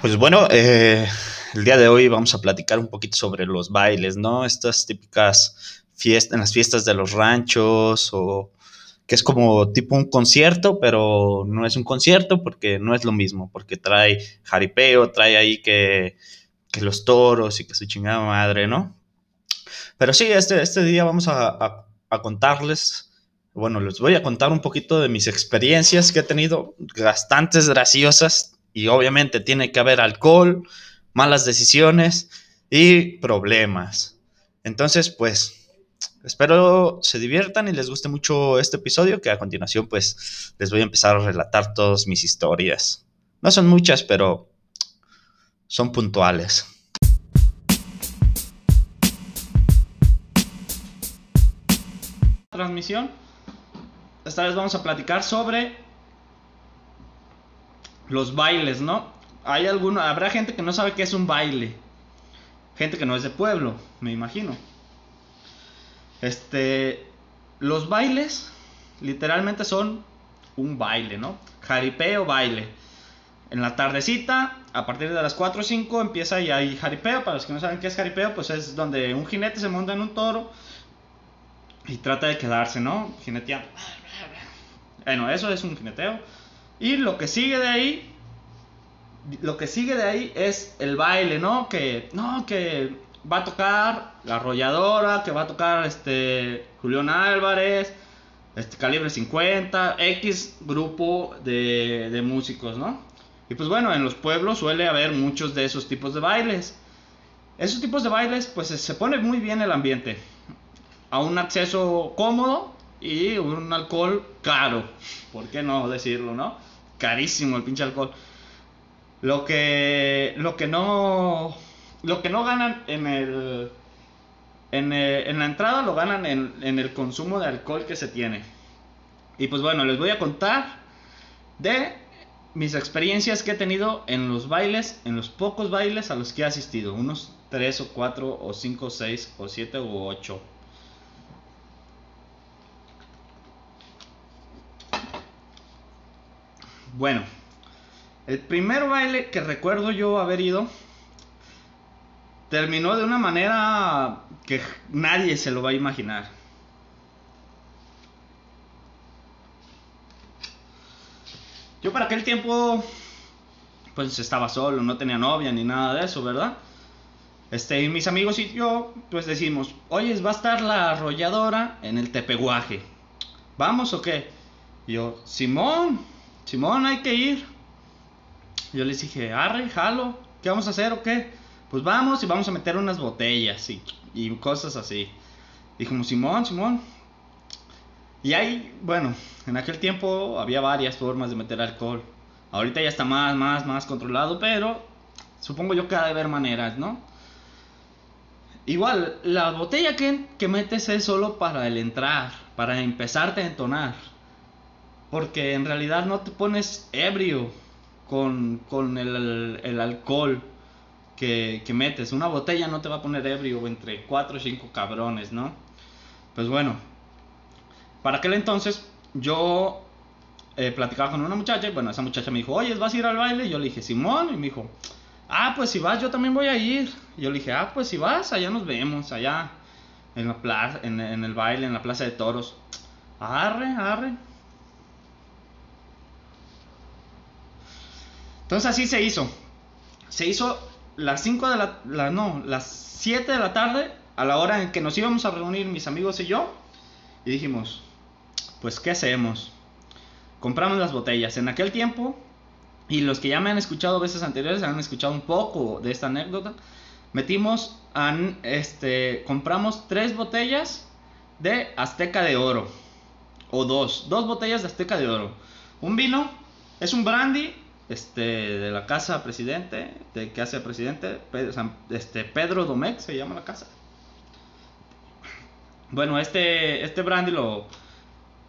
Pues bueno, eh, el día de hoy vamos a platicar un poquito sobre los bailes, ¿no? Estas típicas fiestas, en las fiestas de los ranchos o que es como tipo un concierto, pero no es un concierto porque no es lo mismo, porque trae jaripeo, trae ahí que, los toros y que su chingada madre, ¿no? Pero sí, este, este día vamos a contarles, bueno, les voy a contar un poquito de mis experiencias que he tenido, bastantes graciosas, y obviamente tiene que haber alcohol, malas decisiones y problemas. Entonces, pues, espero se diviertan y les guste mucho este episodio, que a continuación, pues, les voy a empezar a relatar todas mis historias. No son muchas, pero son puntuales. Transmisión. Esta vez vamos a platicar sobre los bailes, ¿no? Hay alguno, habrá gente que no sabe qué es un baile. Gente que no es de pueblo, me imagino. Este, los bailes literalmente son un baile, ¿no? Jaripeo, baile. En la tardecita, a partir de las 4 o 5 empieza ya hay jaripeo. Para los que no saben qué es jaripeo, pues es donde un jinete se monta en un toro y trata de quedarse, ¿no? Jineteando. Bueno, eso es un jineteo. Y lo que sigue de ahí, lo que sigue de ahí es el baile, ¿no? Que, no, que va a tocar la arrolladora, que va a tocar este Julián Álvarez, este calibre 50, X grupo de, de músicos, ¿no? Y pues bueno, en los pueblos suele haber muchos de esos tipos de bailes. Esos tipos de bailes, pues se pone muy bien el ambiente. A un acceso cómodo y un alcohol caro. ¿Por qué no decirlo, no? Carísimo el pinche alcohol. Lo que, lo que no, lo que no ganan en el, en, el- en la entrada lo ganan en, en el consumo de alcohol que se tiene. Y pues bueno, les voy a contar de mis experiencias que he tenido en los bailes, en los pocos bailes a los que he asistido. Unos 3 o 4 o 5 o 6 o 7 o 8. Bueno, el primer baile que recuerdo yo haber ido terminó de una manera que nadie se lo va a imaginar. Yo para aquel tiempo pues estaba solo, no tenía novia ni nada de eso, ¿verdad? Este, y mis amigos y yo pues decimos, oye, va a estar la arrolladora en el Tepeguaje. ¿Vamos o qué? Y yo, Simón, Simón, hay que ir. Yo les dije, arre, jalo, ¿qué vamos a hacer o qué? Pues vamos y vamos a meter unas botellas y, cosas así. Dijimos, Simón, Simón. Y ahí, bueno, en aquel tiempo había varias formas de meter alcohol. Ahorita ya está más, más, más controlado, pero supongo yo que ha de haber maneras, ¿no? Igual, la botella que, que metes es solo para el entrar, para empezarte a entonar. Porque en realidad no te pones ebrio con, con el, el alcohol que, que metes. Una botella no te va a poner ebrio entre 4 o 5 cabrones, ¿no? Pues bueno, para aquel entonces yo eh, platicaba con una muchacha y bueno, esa muchacha me dijo, oye, ¿vas a ir al baile? Y yo le dije, Simón, y me dijo, ah, pues si vas, yo también voy a ir. Y yo le dije, ah, pues si vas, allá nos vemos, allá en la plaza, en, en el baile, en la plaza de toros. Arre, arre. Entonces así se hizo. Se hizo las 5 de la, la- no, las 7 de la tarde a la hora en que nos íbamos a reunir mis amigos y yo y dijimos, pues ¿qué hacemos? Compramos las botellas. En aquel tiempo y los que ya me han escuchado veces anteriores han escuchado un poco de esta anécdota. Metimos an- este compramos tres botellas de Azteca de Oro o dos, dos botellas de Azteca de Oro. Un vino es un brandy este de la casa presidente, de que hace presidente, Pe- San- este Pedro Domecq se llama la casa. Bueno, este este brandy lo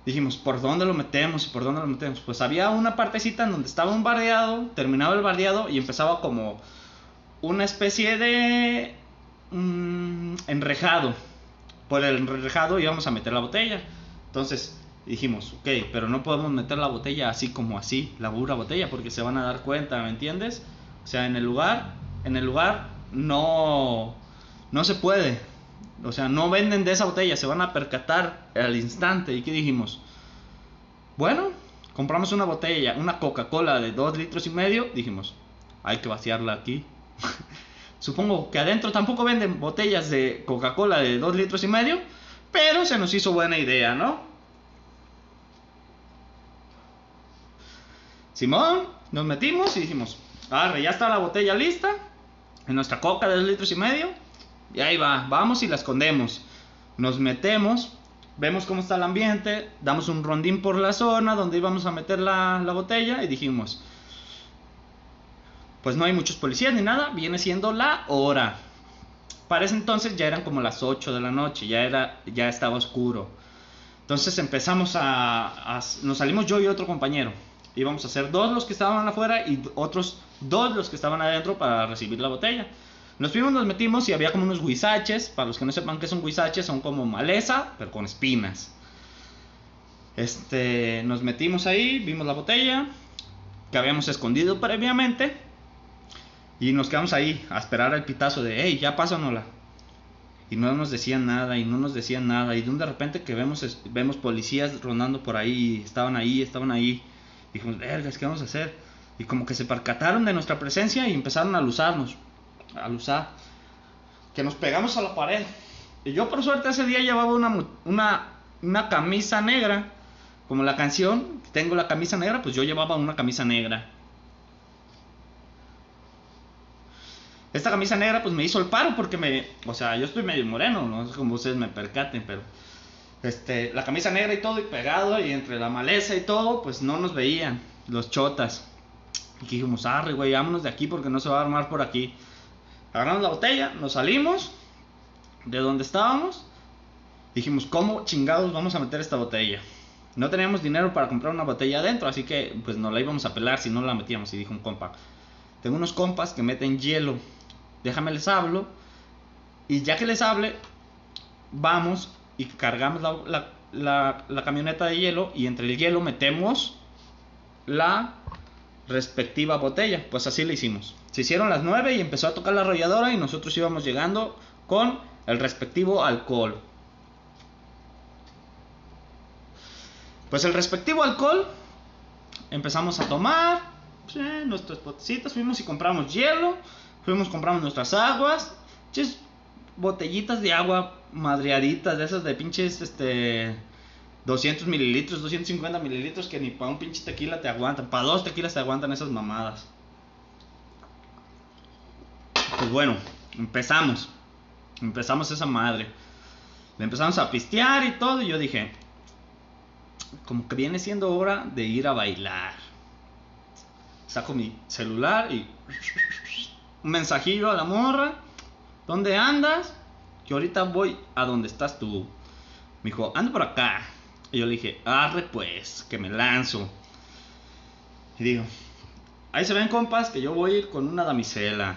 dijimos, ¿por dónde lo metemos y por dónde lo metemos? Pues había una partecita en donde estaba un bardeado, terminaba el bardeado y empezaba como una especie de mm, enrejado. Por el enrejado íbamos a meter la botella. Entonces dijimos, ok, pero no podemos meter la botella así como así, la pura botella, porque se van a dar cuenta, ¿me entiendes? O sea, en el lugar, en el lugar no, no se puede. O sea, no venden de esa botella, se van a percatar al instante. ¿Y qué dijimos? Bueno, compramos una botella, una Coca-Cola de 2 litros y medio. Dijimos, hay que vaciarla aquí. Supongo que adentro tampoco venden botellas de Coca-Cola de 2 litros y medio. Pero se nos hizo buena idea, ¿no? Simón, nos metimos y dijimos, arre, ya está la botella lista. En nuestra coca de 2 litros y medio. Y ahí va, vamos y la escondemos. Nos metemos, vemos cómo está el ambiente, damos un rondín por la zona donde íbamos a meter la, la botella y dijimos, pues no hay muchos policías ni nada, viene siendo la hora. Para ese entonces ya eran como las 8 de la noche, ya, era, ya estaba oscuro. Entonces empezamos a, Nos salimos yo y otro compañero. Íbamos a ser dos los que estaban afuera y otros dos los que estaban adentro para recibir la botella. Nos fuimos, nos metimos y había como unos guisaches. Para los que no sepan qué son guisaches, son como maleza, pero con espinas. Este, nos metimos ahí, vimos la botella que habíamos escondido previamente. Y nos quedamos ahí a esperar el pitazo de, hey, ya pásanosla. Y no nos decían nada, y no nos decían nada. Y de repente que vemos, vemos policías rondando por ahí, estaban ahí, estaban ahí. Dijimos, vergas, ¿qué vamos a hacer? Y como que se percataron de nuestra presencia y empezaron a luzarnos, a luzar. Que nos pegamos a la pared. Y yo por suerte ese día llevaba una, una, una camisa negra. Como la canción, tengo la camisa negra, pues yo llevaba una camisa negra. Esta camisa negra pues me hizo el paro porque me, o sea, yo estoy medio moreno, no es como ustedes me percaten, pero este, la camisa negra y todo y pegado y entre la maleza y todo, pues no nos veían los chotas. Y dijimos, arre, güey, vámonos de aquí porque no se va a armar por aquí. Agarramos la botella, nos salimos de donde estábamos. Dijimos, ¿cómo chingados vamos a meter esta botella? No teníamos dinero para comprar una botella adentro, así que pues no la íbamos a pelar si no la metíamos. Y dijo un compa, tengo unos compas que meten hielo déjame les hablo. Y ya que les hable, vamos y cargamos la, camioneta de hielo y entre el hielo metemos la respectiva botella. Pues así lo hicimos. Se hicieron las 9 y empezó a tocar la arrolladora y nosotros íbamos llegando con el respectivo alcohol. Pues el respectivo alcohol empezamos a tomar nuestros potecitos, fuimos y compramos hielo Fuimos, compramos nuestras aguas, ches, botellitas de agua madreaditas, de esas de pinches, este, 200 mililitros, 250 mililitros, que ni para un pinche tequila te aguantan, para dos tequilas te aguantan esas mamadas. Pues bueno, empezamos, empezamos esa madre. Le empezamos a pistear y todo, y yo dije, como que viene siendo hora de ir a bailar. Saco mi celular y un mensajillo a la morra. ¿Dónde andas? Que ahorita voy a donde estás tú. Me dijo, ando por acá. Y yo le dije, arre pues, que me lanzo. Y digo, ahí se ven compas que yo voy a ir con una damisela.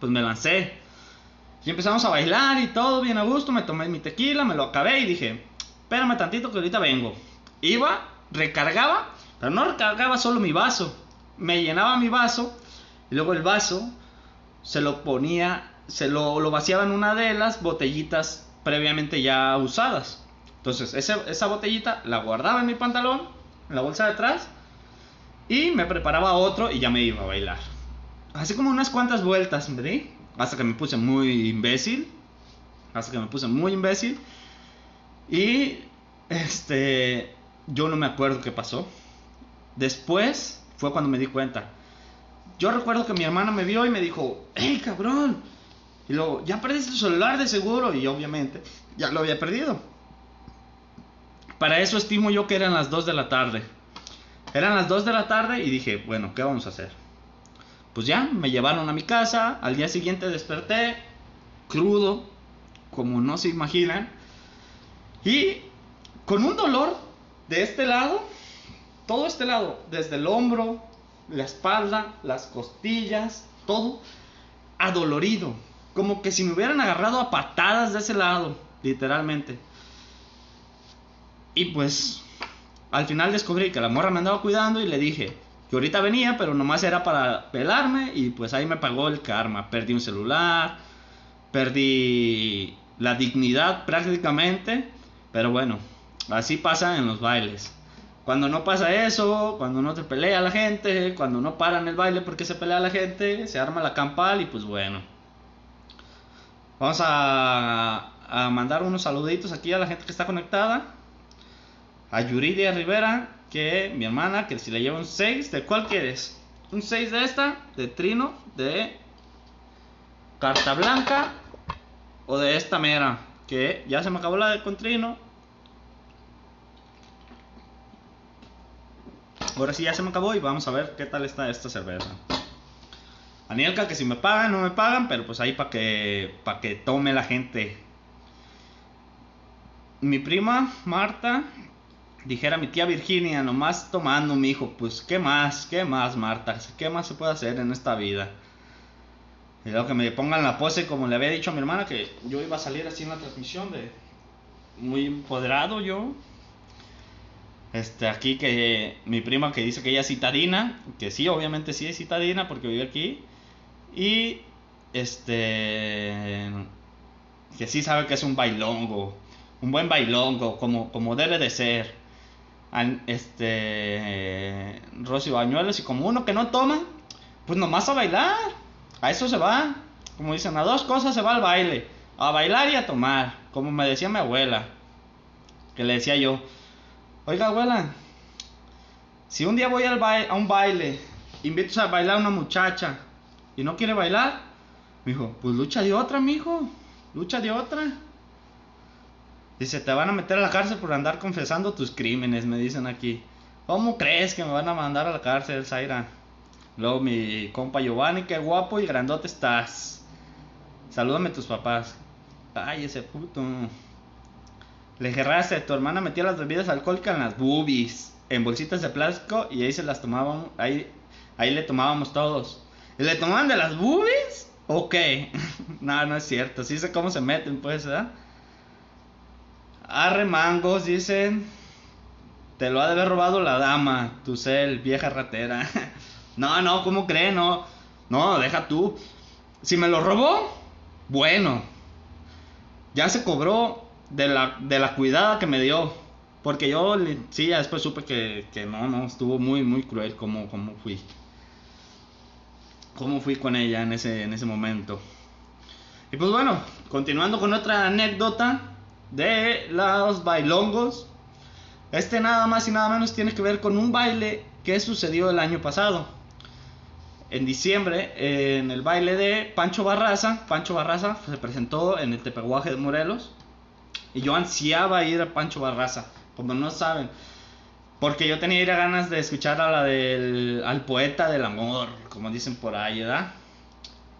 Pues me lancé. Y empezamos a bailar y todo bien a gusto. Me tomé mi tequila, me lo acabé y dije, espérame tantito que ahorita vengo. Iba, recargaba, pero no recargaba solo mi vaso. Me llenaba mi vaso y luego el vaso se lo ponía, se lo, lo vaciaba en una de las botellitas previamente ya usadas. Entonces, esa, botellita la guardaba en mi pantalón, en la bolsa de atrás, y me preparaba otro y ya me iba a bailar. Así como unas cuantas vueltas, ¿verdad? Hasta que me puse muy imbécil. Hasta que me puse muy imbécil. Y este yo no me acuerdo qué pasó. Después fue cuando me di cuenta yo recuerdo que mi hermana me vio y me dijo, ¡Ey, cabrón! Y luego, ya perdiste tu celular de seguro. Y obviamente, ya lo había perdido. Para eso estimo yo que eran las 2 de la tarde. Eran las 2 de la tarde y dije, bueno, ¿qué vamos a hacer? Pues ya, me llevaron a mi casa. Al día siguiente desperté, crudo, como no se imaginan. Y con un dolor de este lado, todo este lado, desde el hombro, la espalda, las costillas, todo adolorido. Como que si me hubieran agarrado a patadas de ese lado, literalmente. Y pues al final descubrí que la morra me andaba cuidando y le dije, que ahorita venía, pero nomás era para pelarme y pues ahí me pagó el karma. Perdí un celular, perdí la dignidad prácticamente, pero bueno, así pasa en los bailes. Cuando no pasa eso, cuando no te pelea la gente, cuando no paran el baile porque se pelea la gente, se arma la campal y pues bueno. Vamos a, mandar unos saluditos aquí a la gente que está conectada. A Yuridia Rivera, que mi hermana, que si le lleva un 6, ¿de cuál quieres? Un 6 de esta, de Trino, de Carta Blanca o de esta mera, que ya se me acabó la de con Trino, Ahora sí ya se me acabó y vamos a ver qué tal está esta cerveza. Anielka, que si me pagan, no me pagan, pero pues ahí para que, para que tome la gente. Mi prima Marta, dijera mi tía Virginia, nomás tomando, mi hijo, pues qué más, qué más, Marta, qué más se puede hacer en esta vida. Y luego que me pongan la pose, como le había dicho a mi hermana, que yo iba a salir así en la transmisión de muy empoderado yo. Este, aquí que mi prima que dice que ella es citadina, que sí, obviamente sí es citadina porque vive aquí. Y este que sí sabe que es un bailongo, un buen bailongo, como, como debe de ser. Este Rosy Bañuelos y como uno que no toma, pues nomás a bailar. A eso se va. Como dicen, a dos cosas se va al baile. A bailar y a tomar. Como me decía mi abuela. Que le decía yo, Oiga, abuela, si un día voy al a un baile, invito a bailar a una muchacha y no quiere bailar, me dijo, pues lucha de otra, mijo, lucha de otra. Dice, te van a meter a la cárcel por andar confesando tus crímenes, me dicen aquí. ¿Cómo crees que me van a mandar a la cárcel, Zaira? Luego mi compa Giovanni, qué guapo y grandote estás. Salúdame a tus papás. Ay, ese puto. Le gerraste, tu hermana metía las bebidas alcohólicas en las boobies, en bolsitas de plástico y ahí se las tomábamos, ahí, ahí le tomábamos todos. ¿Y le tomaban de las boobies? Ok. no, no es cierto, sí sé cómo se meten pues, ¿verdad? Arre mangos, dicen. Te lo ha de haber robado la dama, tu cel, vieja ratera. no, no, ¿cómo cree? No, no, deja tú. Si me lo robó, bueno. Ya se cobró de la, de cuidada que me dio. Porque yo, sí, ya después supe que, que no, no, estuvo muy, muy cruel como fui. Cómo fui con ella en ese, en ese momento. Y pues bueno, continuando con otra anécdota de los bailongos. Este nada más y nada menos tiene que ver con un baile que sucedió el año pasado. En diciembre, en el baile de Pancho Barraza, Pancho Barraza se presentó en el Tepehuaje de Morelos. Y yo ansiaba ir a Pancho Barraza, como no saben. Porque yo tenía ganas de escuchar a la del al poeta del amor, como dicen por ahí, ¿verdad?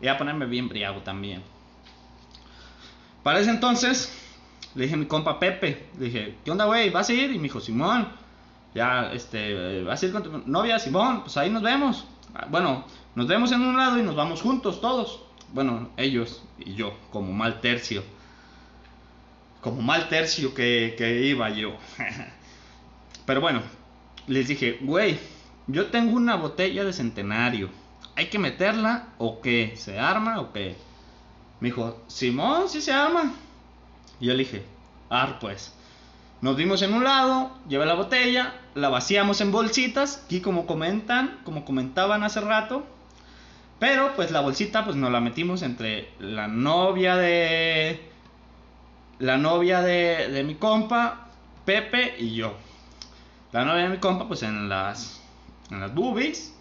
Y a ponerme bien briago también. Para ese entonces, le dije a mi compa Pepe, le dije, ¿qué onda, güey? ¿Vas a ir? Y me dijo, Simón, ya, este, ¿vas a ir con tu novia, Simón? Pues ahí nos vemos. Ah, bueno, nos vemos en un lado y nos vamos juntos todos. Bueno, ellos y yo, como mal tercio como mal tercio que, iba yo. Pero bueno, les dije, güey, yo tengo una botella de centenario. ¿Hay que meterla o qué? ¿Se arma o qué? Me dijo, Simón, sí se arma. Y yo le dije, ar pues. Nos dimos en un lado, llevé la botella, la vaciamos en bolsitas, aquí como comentan, como comentaban hace rato. Pero pues la bolsita pues nos la metimos entre la novia de la novia de, mi compa, Pepe y yo. La novia de mi compa, pues en las, en las boobies.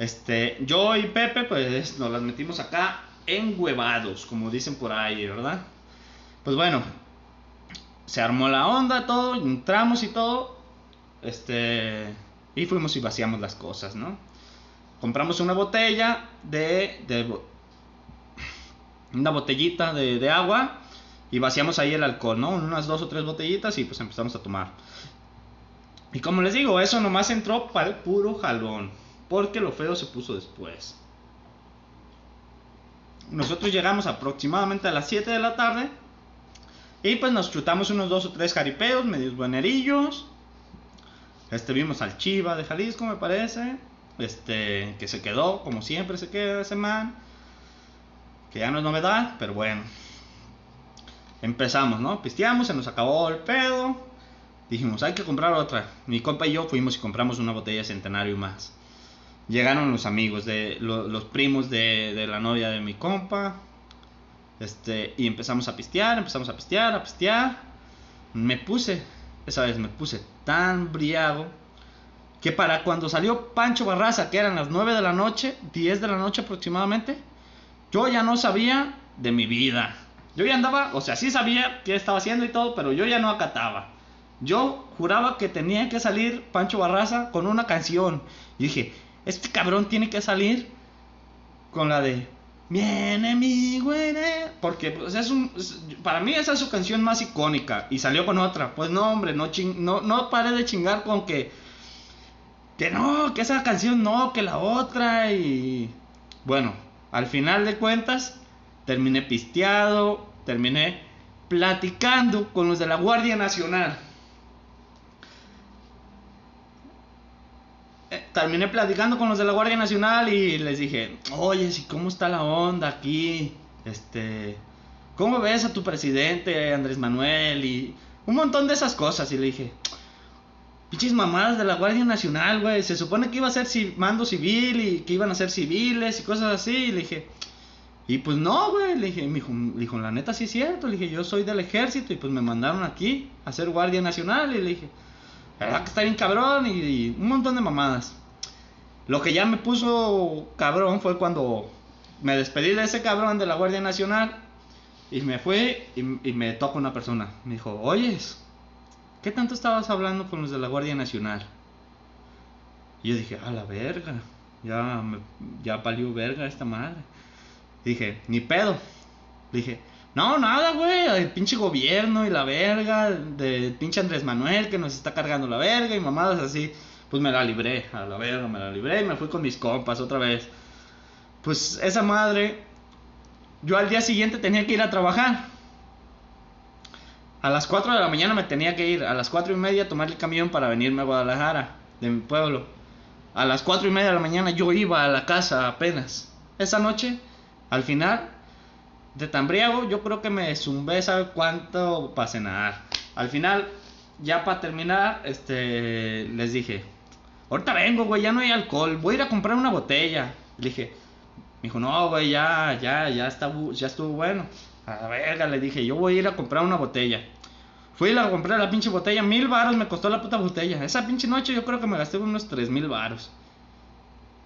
Este, yo y Pepe, pues nos las metimos acá enhuevados, como dicen por ahí, ¿verdad? Pues bueno, se armó la onda, todo, entramos y todo. Este, y fuimos y vaciamos las cosas, ¿no? Compramos una botella de, de una botellita de, de agua y vaciamos ahí el alcohol, ¿no? Unas dos o tres botellitas y pues empezamos a tomar. Y como les digo, eso nomás entró para el puro jalón. Porque lo feo se puso después. Nosotros llegamos aproximadamente a las 7 de la tarde. Y pues nos chutamos unos dos o tres jaripeos, medios buenerillos. Este, vimos al Chiva de Jalisco, me parece. Este, que se quedó, como siempre se queda ese man. Que ya no es novedad, pero bueno. Empezamos, ¿no? Pisteamos, se nos acabó el pedo. Dijimos, hay que comprar otra. Mi compa y yo fuimos y compramos una botella centenario más. Llegaron los amigos, de los primos de, de la novia de mi compa. Este, y empezamos a pistear, empezamos a pistear, a pistear. Me puse, esa vez me puse tan briago que para cuando salió Pancho Barraza, que eran las 9 de la noche, 10 de la noche aproximadamente, yo ya no sabía de mi vida. Yo ya andaba, o sea, sí sabía qué estaba haciendo y todo, pero yo ya no acataba. Yo juraba que tenía que salir Pancho Barraza con una canción. Y dije, este cabrón tiene que salir con la de Viene mi güey. Porque pues, es un, para mí esa es su canción más icónica. Y salió con otra. Pues no, hombre, no, no, no pare de chingar con que. Que no, que esa canción no, que la otra. Y. Bueno, al final de cuentas, terminé pisteado. Terminé platicando con los de la Guardia Nacional. Terminé platicando con los de la Guardia Nacional y les dije, oye, ¿cómo está la onda aquí? Este, ¿cómo ves a tu presidente, Andrés Manuel? Y un montón de esas cosas. Y le dije, pinches mamadas de la Guardia Nacional, güey. Se supone que iba a ser mando civil y que iban a ser civiles y cosas así. Y le dije, y pues no, güey. Le dije, me dijo, la neta sí es cierto. Le dije, yo soy del ejército y pues me mandaron aquí a ser Guardia Nacional. Y le dije, ¿verdad que está bien cabrón? y un montón de mamadas. Lo que ya me puso cabrón fue cuando me despedí de ese cabrón de la Guardia Nacional y me fue y, me toca una persona. Me dijo, oyes, ¿qué tanto estabas hablando con los de la Guardia Nacional? Y yo dije, a la verga, ya, me, ya palió verga esta madre. Dije, ni pedo. Dije, no, nada, güey, el pinche gobierno y la verga, de pinche Andrés Manuel que nos está cargando la verga y mamadas así pues me la libré, a la verga, me la libré y me fui con mis compas otra vez. Pues esa madre, yo al día siguiente tenía que ir a trabajar. A las 4 de la mañana me tenía que ir, a las 4 y media tomar el camión para venirme a Guadalajara, de mi pueblo. A las 4 y media de la mañana yo iba a la casa apenas. Esa noche, al final, de tan briago, yo creo que me zumbé, ¿sabe cuánto? Para cenar. Al final, ya para terminar, este, les dije, ahorita vengo, güey, ya no hay alcohol, voy a ir a comprar una botella. Le dije, me dijo, no, güey, ya, ya, ya, está, ya estuvo bueno. A la verga, le dije, yo voy a ir a comprar una botella. Fui a comprar la pinche botella, mil varos me costó la puta botella. Esa pinche noche yo creo que me gasté unos tres mil varos.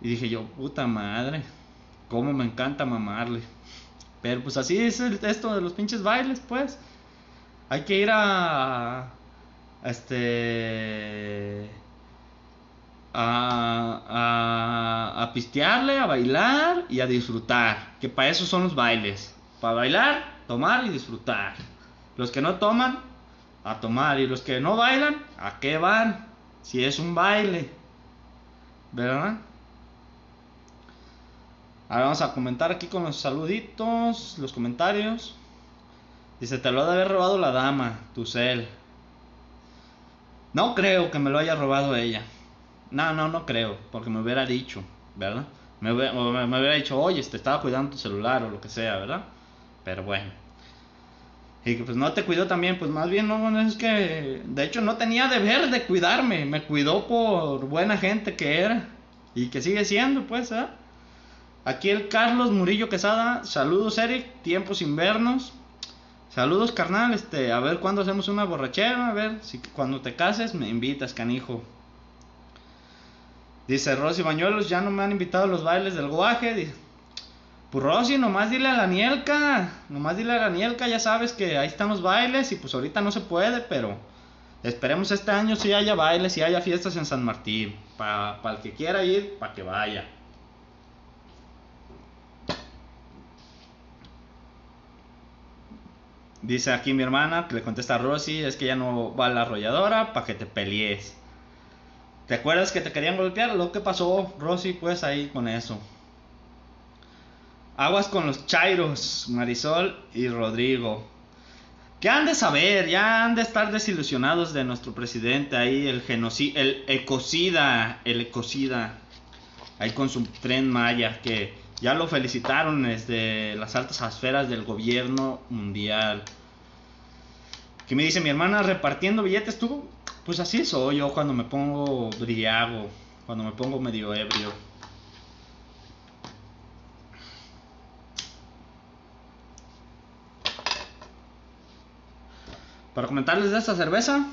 Y dije yo, puta madre, cómo me encanta mamarle. Pero pues así es esto de los pinches bailes, pues. Hay que ir a... Este a, a, pistearle, a bailar y a disfrutar. Que para eso son los bailes. Para bailar, tomar y disfrutar. Los que no toman, a tomar. Y los que no bailan, ¿a qué van? Si es un baile. ¿Verdad? Ahora vamos a comentar aquí con los saluditos, los comentarios. Dice, te lo ha de haber robado la dama, tu cel. No creo que me lo haya robado ella. No, no, no creo, porque me hubiera dicho, ¿verdad? Me hubiera, dicho, oye, te estaba cuidando tu celular o lo que sea, ¿verdad? Pero bueno. Y que pues no te cuidó también, pues más bien no, es que, de hecho no tenía deber de cuidarme, me cuidó por buena gente que era y que sigue siendo, pues, ¿eh? Aquí el Carlos Murillo Quesada, saludos Eric, tiempos invernos. Saludos carnal, este, a ver cuándo hacemos una borrachera, a ver si cuando te cases me invitas, canijo. Dice Rosy Bañuelos, ya no me han invitado a los bailes del guaje. Dice, pues Rosy, nomás dile a la Nielka, nomás dile a la Nielka, ya sabes que ahí están los bailes y pues ahorita no se puede, pero esperemos este año si haya bailes y haya fiestas en San Martín. Para el que quiera ir, para que vaya. Dice aquí mi hermana, que le contesta a Rosy, es que ya no va a la arrolladora para que te pelees. ¿Te acuerdas que te querían golpear? Lo que pasó, Rosy, pues ahí con eso. Aguas con los Chairos, Marisol y Rodrigo. que han de saber, ya han de estar desilusionados de nuestro presidente ahí, el genocida, el ecocida, el ecocida, ahí con su tren Maya, que ya lo felicitaron desde las altas esferas del gobierno mundial. Que me dice mi hermana repartiendo billetes, tú, pues así soy yo cuando me pongo briago, cuando me pongo medio ebrio. Para comentarles de esta cerveza,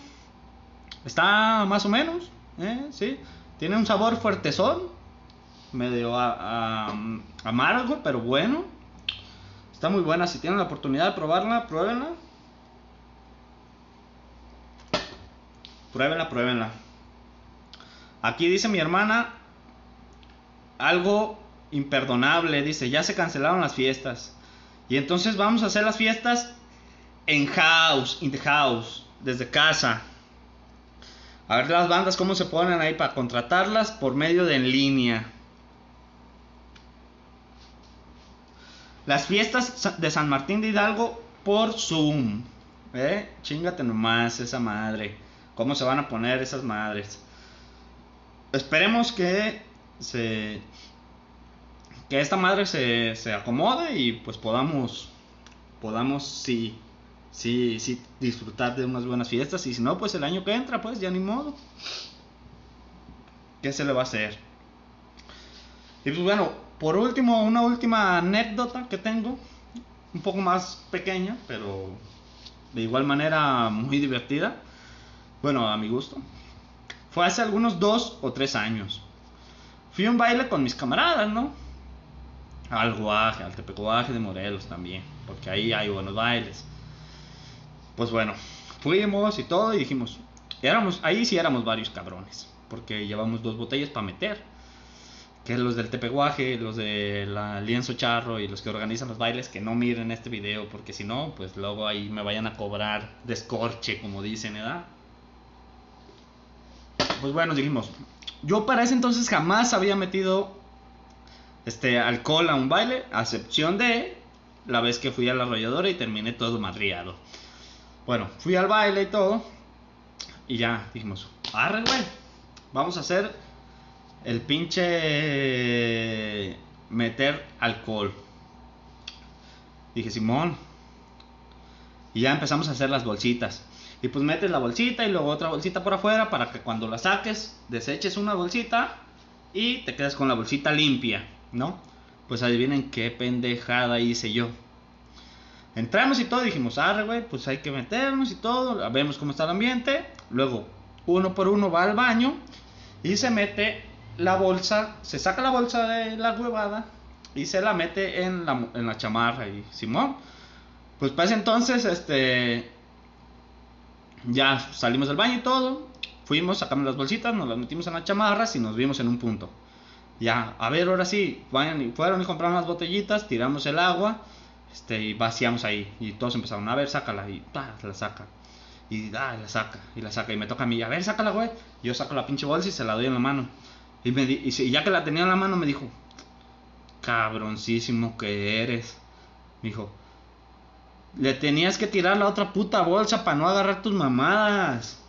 está más o menos, ¿eh? ¿sí? Tiene un sabor fuertezón, medio amargo, pero bueno. Está muy buena, si tienen la oportunidad de probarla, pruébenla. Pruébenla, pruébenla. Aquí dice mi hermana algo imperdonable, dice, ya se cancelaron las fiestas. Y entonces vamos a hacer las fiestas en house, in the house, desde casa. A ver las bandas cómo se ponen ahí para contratarlas por medio de en línea. Las fiestas de San Martín de Hidalgo por Zoom. ¿Eh? Chingate nomás esa madre. ¿Cómo se van a poner esas madres? Esperemos que se. Que esta madre se, se acomode y pues podamos. Podamos, sí sí, disfrutar de unas buenas fiestas. Y si no, pues el año que entra, pues ya ni modo. ¿Qué se le va a hacer? Y pues bueno, por último, una última anécdota que tengo. Un poco más pequeña, pero de igual manera muy divertida. Bueno, a mi gusto. Fue hace algunos dos o tres años. Fui a un baile con mis camaradas, ¿no? Al guaje, al tepecuaje de Morelos también. Porque ahí hay buenos bailes. Pues bueno, fuimos y todo y dijimos, éramos, ahí sí éramos varios cabrones, porque llevamos dos botellas para meter. Que los del tepeguaje, los de la lienzo charro y los que organizan los bailes, que no miren este video, porque si no, pues luego ahí me vayan a cobrar descorche, como dicen, ¿verdad? Pues bueno, dijimos, yo para ese entonces jamás había metido este alcohol a un baile, a excepción de la vez que fui a la arrolladora y terminé todo madriado. Bueno, fui al baile y todo. Y ya dijimos, arre, güey. Vamos a hacer el pinche meter alcohol. Dije, Simón. Y ya empezamos a hacer las bolsitas. Y pues metes la bolsita y luego otra bolsita por afuera para que cuando la saques, deseches una bolsita y te quedas con la bolsita limpia, ¿no? Pues adivinen qué pendejada hice yo. Entramos y todo, dijimos, arre, güey, pues hay que meternos y todo, vemos cómo está el ambiente. Luego, uno por uno va al baño y se mete la bolsa, se saca la bolsa de la huevada y se la mete en la, en la chamarra. Y Simón, pues para ese entonces, este, ya salimos del baño y todo, fuimos, sacamos las bolsitas, nos las metimos en las chamarras y nos vimos en un punto. Ya, a ver, ahora sí, vayan y fueron y compraron las botellitas, tiramos el agua este, y vaciamos ahí. Y todos empezaron, a ver, sácala. Y la saca. Y la saca. Y la saca. Y me toca a mí, a ver, sácala, güey. Yo saco la pinche bolsa y se la doy en la mano. Y, me y ya que la tenía en la mano, me dijo, cabroncísimo que eres. Me dijo, le tenías que tirar la otra puta bolsa para no agarrar tus mamadas.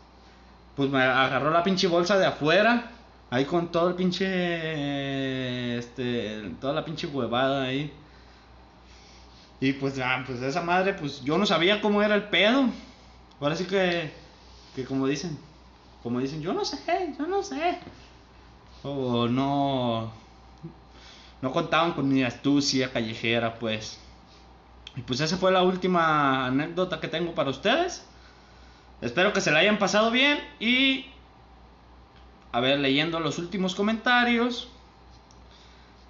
Pues me agarró la pinche bolsa de afuera. Ahí con todo el pinche. Este. Toda la pinche huevada ahí. Y pues, ah, pues esa madre, pues yo no sabía cómo era el pedo. Ahora sí que, que como dicen, como dicen, yo no sé, yo no sé. O no, no contaban con mi astucia callejera, pues. Y pues esa fue la última anécdota que tengo para ustedes. Espero que se la hayan pasado bien y a ver, leyendo los últimos comentarios.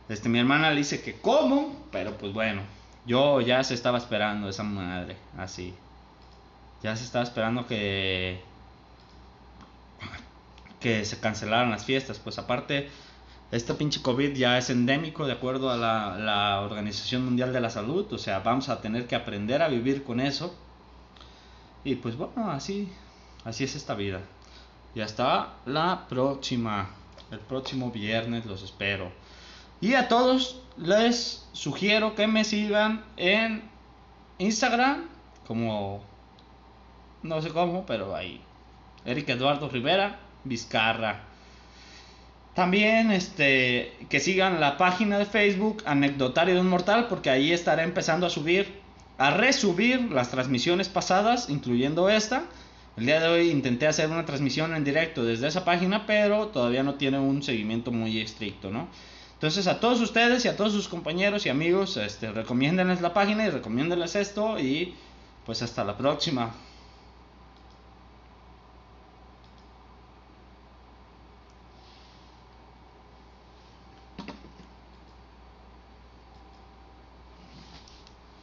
Este, mi hermana le dice que como, pero pues bueno, yo ya se estaba esperando esa madre, así. Ya se estaba esperando que que se cancelaran las fiestas, pues aparte este pinche COVID ya es endémico de acuerdo a la, la, Organización Mundial de la Salud, o sea, vamos a tener que aprender a vivir con eso. Y pues bueno, así, así es esta vida. Y hasta la próxima, el próximo viernes los espero. Y a todos les sugiero que me sigan en Instagram como no sé cómo, pero ahí. Eric Eduardo Rivera, Vizcarra. También este, que sigan la página de Facebook Anecdotario de un Mortal, porque ahí estaré empezando a subir, a resubir las transmisiones pasadas, incluyendo esta. El día de hoy intenté hacer una transmisión en directo desde esa página, pero todavía no tiene un seguimiento muy estricto, ¿no? Entonces a todos ustedes y a todos sus compañeros y amigos, este, recomiéndenles la página y recomiéndenles esto y pues hasta la próxima.